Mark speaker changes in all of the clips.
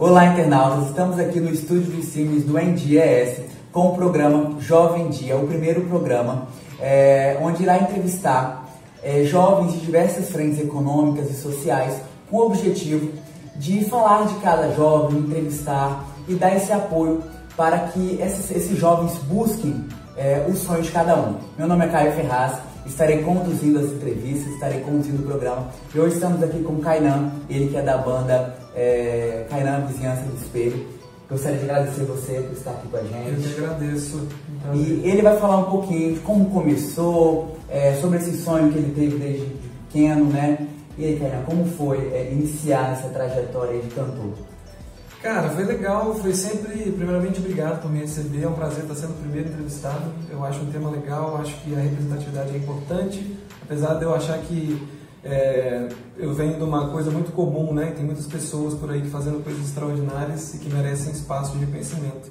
Speaker 1: Olá, internautas! Estamos aqui no estúdio de do NDES com o programa Jovem Dia, o primeiro programa é, onde irá entrevistar é, jovens de diversas frentes econômicas e sociais com o objetivo de falar de cada jovem, entrevistar e dar esse apoio para que esses, esses jovens busquem é, o sonho de cada um. Meu nome é Caio Ferraz, estarei conduzindo as entrevistas, estarei conduzindo o programa e hoje estamos aqui com o Kainan, ele que é da banda é, Kainan Vizinhança do Espelho. Gostaria de agradecer você por estar aqui com a gente.
Speaker 2: Eu que agradeço.
Speaker 1: E ele vai falar um pouquinho de como começou, é, sobre esse sonho que ele teve desde pequeno, né? E aí, Kainan, como foi é, iniciar essa trajetória de cantor?
Speaker 2: Cara, foi legal, foi sempre, primeiramente, obrigado por me receber, é um prazer estar sendo o primeiro entrevistado. Eu acho um tema legal, acho que a representatividade é importante, apesar de eu achar que é, eu venho de uma coisa muito comum, né? Tem muitas pessoas por aí fazendo coisas extraordinárias e que merecem espaço de reconhecimento.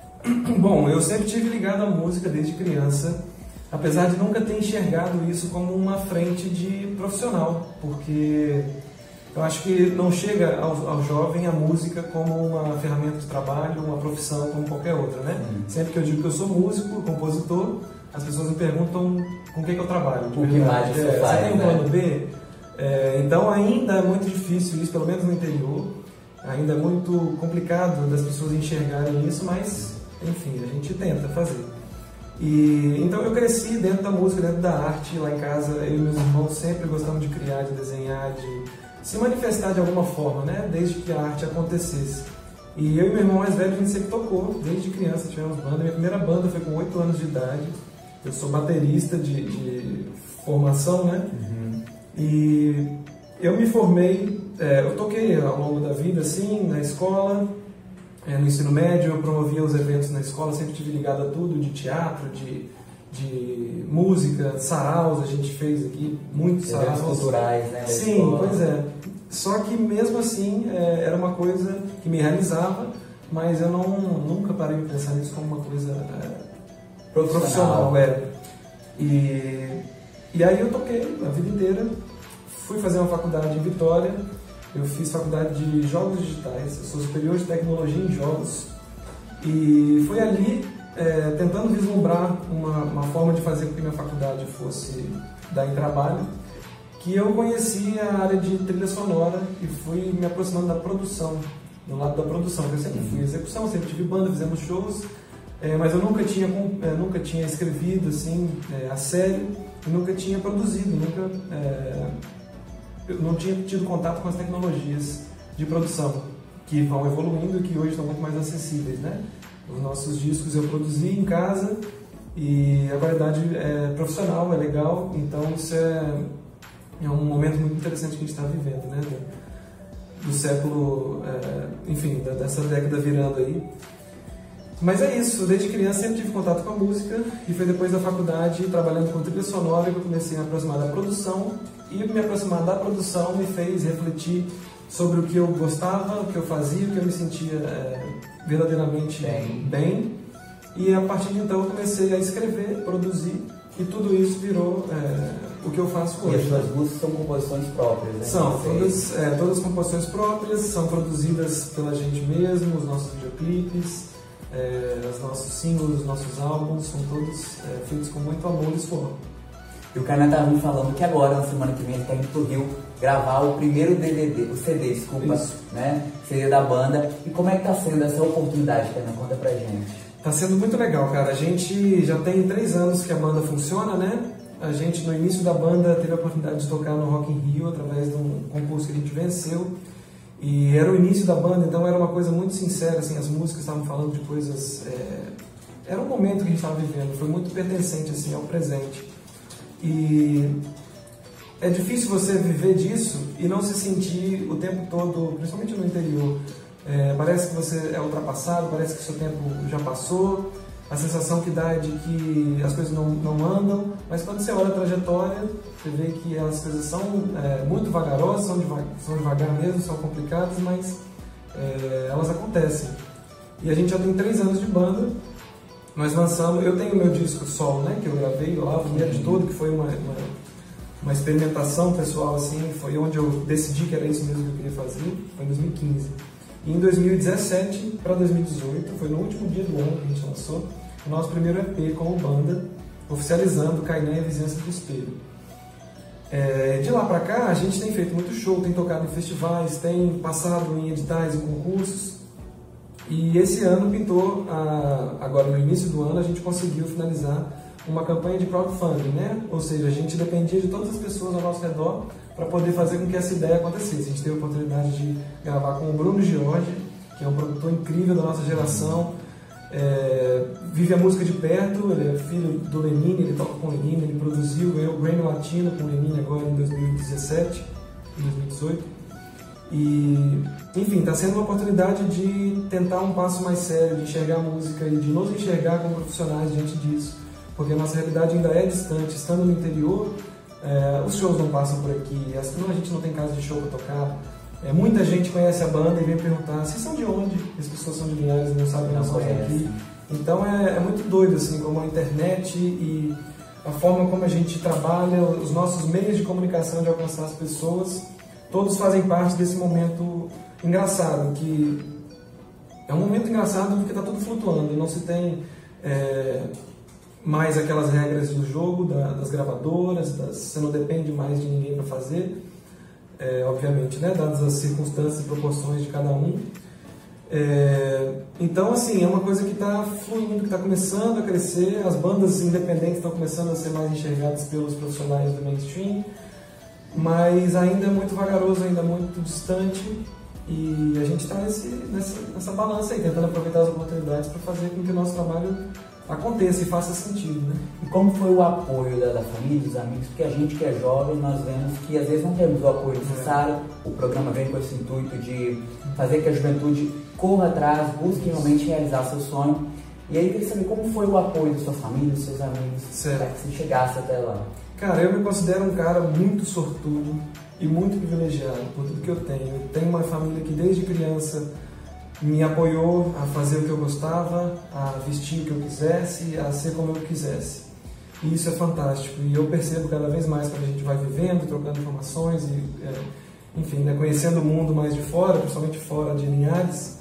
Speaker 2: Bom, eu sempre tive ligado à música desde criança, apesar de nunca ter enxergado isso como uma frente de profissional, porque eu acho que não chega ao, ao, jovem a música como uma ferramenta de trabalho, uma profissão como qualquer outra, né? Uhum. Sempre que eu digo que eu sou músico, compositor, as pessoas me perguntam com o que, que eu trabalho.
Speaker 1: O que mais você
Speaker 2: é,
Speaker 1: faz,
Speaker 2: Você tem um
Speaker 1: né?
Speaker 2: plano B? É, então ainda é muito difícil isso, pelo menos no interior. Ainda é muito complicado das pessoas enxergarem isso, mas enfim, a gente tenta fazer. E então eu cresci dentro da música, dentro da arte, lá em casa, eu e meus irmãos sempre gostamos de criar, de desenhar, de se manifestar de alguma forma, né? Desde que a arte acontecesse. E eu e meu irmão mais velho, a gente sempre tocou, desde criança tivemos banda. Minha primeira banda foi com 8 anos de idade. Eu sou baterista de, de formação, né? Uhum. E eu me formei, é, eu toquei ao longo da vida, assim, na escola, é, no ensino médio, eu promovia os eventos na escola, sempre tive ligado a tudo, de teatro, de, de música, saraus, a gente fez aqui muitos
Speaker 1: Eventos
Speaker 2: saraus.
Speaker 1: culturais, né?
Speaker 2: Sim,
Speaker 1: escola.
Speaker 2: pois é. Só que mesmo assim é, era uma coisa que me realizava, mas eu não, nunca parei de pensar nisso como uma coisa é,
Speaker 1: Profissional.
Speaker 2: profissional. É. E, e aí eu toquei a vida inteira, fui fazer uma faculdade em Vitória, eu fiz faculdade de jogos digitais, eu sou superior de tecnologia em jogos, e foi ali, é, tentando vislumbrar uma, uma forma de fazer com que minha faculdade fosse dar em trabalho, que eu conheci a área de trilha sonora e fui me aproximando da produção, do lado da produção, eu sempre fui execução, sempre tive banda, fizemos shows, é, mas eu nunca tinha, é, nunca tinha escrevido assim, é, a sério, e nunca tinha produzido, nunca, é, eu não tinha tido contato com as tecnologias de produção, que vão evoluindo e que hoje estão muito mais acessíveis, né? Os nossos discos eu produzi em casa e a qualidade é profissional, é legal, então isso é, é um momento muito interessante que a gente está vivendo, né? Do, do século, é, enfim, da- dessa década virando aí. Mas é isso, desde criança sempre tive contato com a música e foi depois da faculdade, trabalhando com trilha sonora, que eu comecei a me aproximar da produção e me aproximar da produção me fez refletir sobre o que eu gostava, o que eu fazia, o que eu me sentia é, verdadeiramente
Speaker 1: Bem.
Speaker 2: bem. E a partir de então eu comecei a escrever, produzir e tudo isso virou é, o que eu faço
Speaker 1: E
Speaker 2: hoje.
Speaker 1: as suas músicas são composições próprias, né?
Speaker 2: São todas, é, todas composições próprias, são produzidas pela gente mesmo, os nossos videoclipes, é, os nossos singles, os nossos álbuns, são todos é, feitos com muito amor e suor.
Speaker 1: E o Kainan estava me falando que agora, na semana que vem, ele está indo pro Rio gravar o primeiro DVD, o CD, desculpa,
Speaker 2: Isso.
Speaker 1: né? CD da banda. E como é que tá sendo essa oportunidade, Kainan? Conta pra gente.
Speaker 2: Tá sendo muito legal, cara. A gente já tem três anos que a banda funciona, né? A gente, no início da banda, teve a oportunidade de tocar no Rock in Rio através de um concurso que a gente venceu. E era o início da banda, então era uma coisa muito sincera, assim, as músicas estavam falando de coisas... é, Era um momento que a gente estava vivendo, foi muito pertencente, assim, ao presente. E é difícil você viver disso e não se sentir o tempo todo, principalmente no interior. É, parece que você é ultrapassado, parece que seu tempo já passou. A sensação que dá é de que as coisas não, não andam, mas quando você olha a trajetória, você vê que as coisas são é, muito vagarosas, são, deva- são devagar mesmo, são complicadas, mas é, elas acontecem. E a gente já tem três anos de banda, nós lançamos, eu tenho meu disco solo, né, que eu gravei lá, o primeiro de todo, que foi uma, uma, uma experimentação pessoal, assim, foi onde eu decidi que era isso mesmo que eu queria fazer, foi em 2015. E em 2017 para 2018, foi no último dia do ano que a gente lançou, o nosso primeiro EP como banda, oficializando Cainã e a Vizinhança do Espelho. É, de lá para cá, a gente tem feito muito show, tem tocado em festivais, tem passado em editais e concursos. E esse ano pintou, agora no início do ano, a gente conseguiu finalizar uma campanha de crowdfunding, né? Ou seja, a gente dependia de todas as pessoas ao nosso redor para poder fazer com que essa ideia acontecesse. A gente teve a oportunidade de gravar com o Bruno Giorgi, que é um produtor incrível da nossa geração, é, vive a música de perto, ele é filho do Lenine, ele toca com o Lenine, ele produziu, ganhou o Grammy Latino com o Lenine agora em 2017, 2018. E, enfim, está sendo uma oportunidade de tentar um passo mais sério, de enxergar a música e de nos enxergar como profissionais diante disso, porque a nossa realidade ainda é distante. Estando no interior, é, os shows não passam por aqui, a gente não tem casa de show para tocar, é, muita gente conhece a banda e vem perguntar, vocês são de onde? As pessoas são de Linhares e não sabem nós somos aqui. Então é, é, muito doido, assim, como a internet e a forma como a gente trabalha, os nossos meios de comunicação de alcançar as pessoas, todos fazem parte desse momento engraçado, que é um momento engraçado porque está tudo flutuando e não se tem é, mais aquelas regras do jogo, da, das gravadoras, das, você não depende mais de ninguém para fazer é, obviamente, né, dadas as circunstâncias e proporções de cada um. É, então, assim, é uma coisa que está fluindo, que está começando a crescer, as bandas independentes estão começando a ser mais enxergadas pelos profissionais do mainstream, mas ainda é muito vagaroso, ainda muito distante, e a gente está nessa balança aí, tentando aproveitar as oportunidades para fazer com que o nosso trabalho aconteça e faça sentido, né?
Speaker 1: E como foi o apoio da, da, família, dos amigos? Porque a gente que é jovem, nós vemos que às vezes não temos o apoio necessário. É. O programa vem com esse intuito de fazer que a juventude corra atrás, busque realmente realizar seu sonho. E aí eu queria saber como foi o apoio da sua família, dos seus amigos, para que você chegasse até lá.
Speaker 2: Cara, eu me considero um cara muito sortudo e muito privilegiado por tudo que eu tenho. Eu tenho uma família que desde criança me apoiou a fazer o que eu gostava, a vestir o que eu quisesse, a ser como eu quisesse. E isso é fantástico. E eu percebo cada vez mais quando a gente vai vivendo, trocando informações e, é, enfim, né, conhecendo o mundo mais de fora, principalmente fora de Linhares,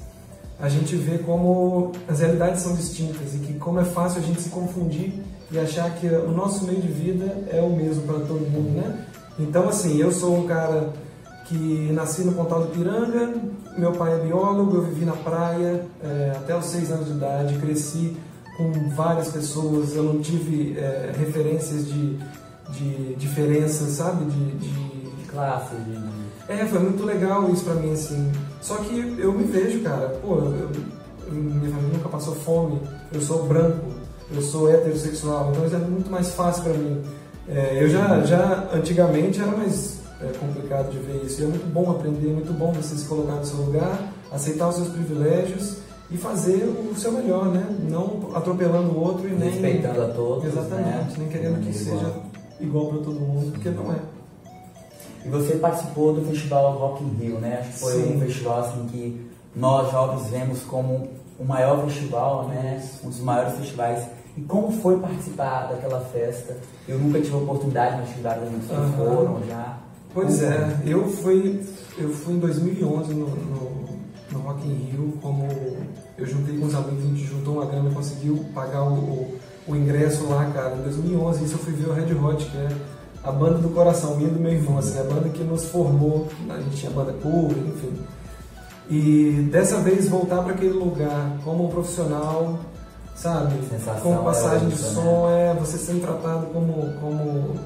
Speaker 2: a gente vê como as realidades são distintas e que como é fácil a gente se confundir e achar que o nosso meio de vida é o mesmo para todo mundo, né? Então, assim, eu sou um cara que nasci no Pontal do Piranga, meu pai é biólogo, eu vivi na praia é, até os seis anos de idade, cresci com várias pessoas, eu não tive é, referências de, de diferenças, sabe, de, de...
Speaker 1: de classe, de...
Speaker 2: É, foi muito legal isso pra mim, assim. Só que eu me vejo, cara, pô, eu, minha família nunca passou fome, eu sou branco, eu sou heterossexual, então isso é muito mais fácil para mim. É, eu já, já antigamente era mais é complicado de ver isso. E é muito bom aprender, é muito bom você se colocar no seu lugar, aceitar os seus privilégios e fazer o seu melhor, né? Não atropelando o outro e nem.
Speaker 1: Respeitando a todos.
Speaker 2: Exatamente, né? nem querendo que seja igual para todo mundo, porque não é.
Speaker 1: E você participou do festival Rock in Rio, né? Acho que foi Sim. um festival assim que nós jovens vemos como o maior festival, né? Um dos maiores festivais. E como foi participar daquela festa? Eu nunca tive a oportunidade, mas amigos que uhum. foram já.
Speaker 2: Pois é, eu fui, eu fui em 2011 no, no, no Rock in Rio, como eu juntei com os amigos, a gente juntou uma grana e conseguiu pagar o, o, o, ingresso lá, cara. Em 2011, isso eu fui ver o Red Hot, que é a banda do coração, minha e do meu irmão, assim, a banda que nos formou, a gente tinha banda cover, enfim. E dessa vez voltar para aquele lugar como um profissional, sabe?
Speaker 1: Sensação
Speaker 2: com passagem é de som, né? é você sendo tratado como, como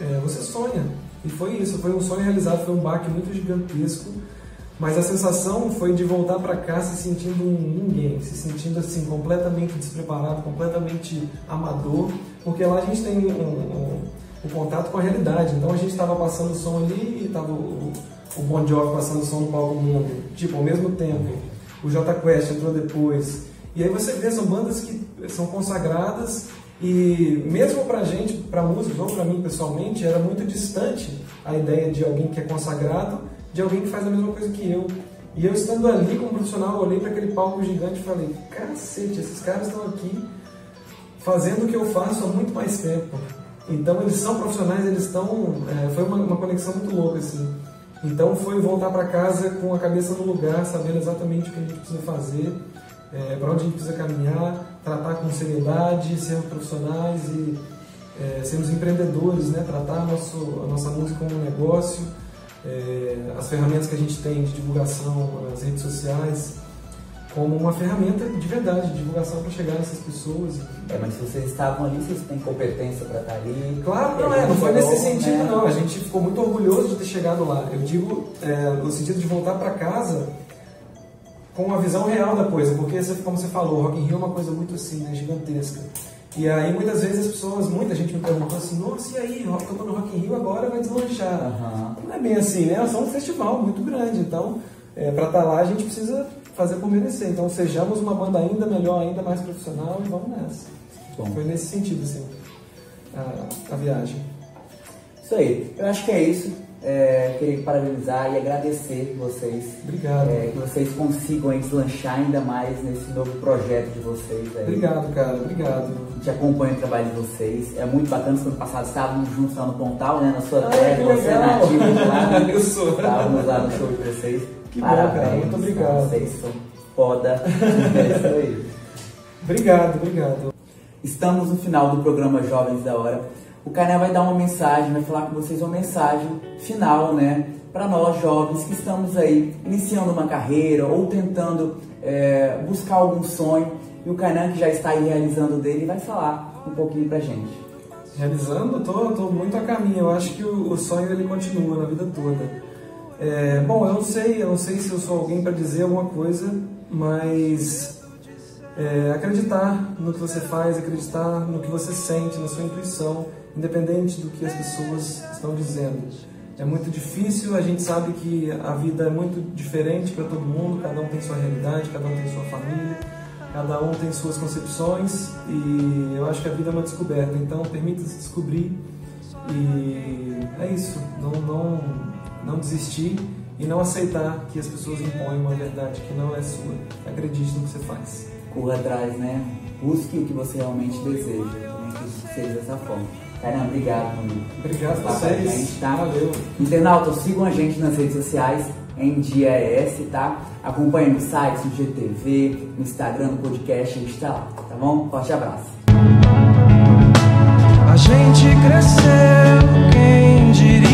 Speaker 2: é, você sonha. E foi isso, foi um sonho realizado, foi um baque muito gigantesco. Mas a sensação foi de voltar para cá se sentindo um ninguém, se sentindo assim completamente despreparado, completamente amador, porque lá a gente tem um, um, um contato com a realidade. Então a gente estava passando o som ali e estava o, o Bon Jovi passando o som no palco mundo, tipo ao mesmo tempo. O J Quest entrou depois. E aí você vê são bandas que são consagradas e mesmo para gente, para músicos ou para mim pessoalmente, era muito distante a ideia de alguém que é consagrado, de alguém que faz a mesma coisa que eu. E eu estando ali como profissional, olhei para aquele palco gigante e falei: cacete, esses caras estão aqui fazendo o que eu faço há muito mais tempo. Então eles são profissionais, eles estão. É, foi uma, uma, conexão muito louca assim. Então foi voltar para casa com a cabeça no lugar, sabendo exatamente o que a gente precisa fazer, é, para onde a gente precisa caminhar, tratar com seriedade, sermos profissionais e é, sermos empreendedores, né? tratar a, nosso, a nossa música como um negócio, é, as ferramentas que a gente tem de divulgação nas redes sociais, como uma ferramenta de verdade, de divulgação para chegar nessas pessoas.
Speaker 1: É, mas se vocês estavam ali, vocês têm competência para estar ali.
Speaker 2: Claro, não é, não foi nesse sentido né? não. A gente ficou muito orgulhoso de ter chegado lá. Eu digo é, no sentido de voltar para casa com uma visão real da coisa, porque como você falou, Rock in Rio é uma coisa muito assim, né, gigantesca. E aí muitas vezes as pessoas, muita gente me perguntou assim, nossa, e aí, tocando Rock in Rio agora vai deslanchar. Uhum. Não é bem assim, né? É só um festival muito grande, então é, para estar tá lá a gente precisa fazer por merecer. Então sejamos uma banda ainda melhor, ainda mais profissional e vamos nessa. Bom. Foi nesse sentido, assim, a, a viagem.
Speaker 1: Isso aí. Eu acho que é isso. É, queria parabenizar e agradecer vocês.
Speaker 2: Obrigado.
Speaker 1: É, que vocês consigam aí, deslanchar ainda mais nesse novo projeto de vocês. Aí.
Speaker 2: Obrigado, cara. Obrigado.
Speaker 1: A gente acompanha o trabalho de vocês. É muito bacana. No ano passado estávamos juntos lá no Pontal, né? Na sua terra, você é nativa lá. Eu sou. Estávamos lá no show de vocês.
Speaker 2: Que Parabéns, bom, cara. Muito obrigado.
Speaker 1: Vocês são foda. é isso aí.
Speaker 2: Obrigado, obrigado.
Speaker 1: Estamos no final do programa Jovens da Hora. O Cané vai dar uma mensagem, vai falar com vocês uma mensagem final, né? Para nós jovens que estamos aí iniciando uma carreira ou tentando é, buscar algum sonho. E o Canan, que já está aí realizando dele, vai falar um pouquinho pra gente.
Speaker 2: Realizando? Tô, tô muito a caminho. Eu acho que o, o sonho ele continua na vida toda. É, bom, eu não sei, eu não sei se eu sou alguém para dizer alguma coisa, mas é, acreditar no que você faz, acreditar no que você sente, na sua intuição, independente do que as pessoas estão dizendo. É muito difícil, a gente sabe que a vida é muito diferente para todo mundo, cada um tem sua realidade, cada um tem sua família, cada um tem suas concepções e eu acho que a vida é uma descoberta, então permita-se descobrir e é isso, não, não não desistir e não aceitar que as pessoas impõem uma verdade que não é sua. Acredite no que você faz.
Speaker 1: Corra atrás, né? Busque o que você realmente deseja. Que seja dessa forma. Caramba, obrigado, amigo.
Speaker 2: Obrigado a vocês. A gente
Speaker 1: tá... Valeu. Internautas, sigam a gente nas redes sociais, em DIAS, tá? Acompanhe no site, no GTV, no Instagram, no podcast, a gente tá lá, tá bom? Forte abraço. A gente cresceu, quem diria?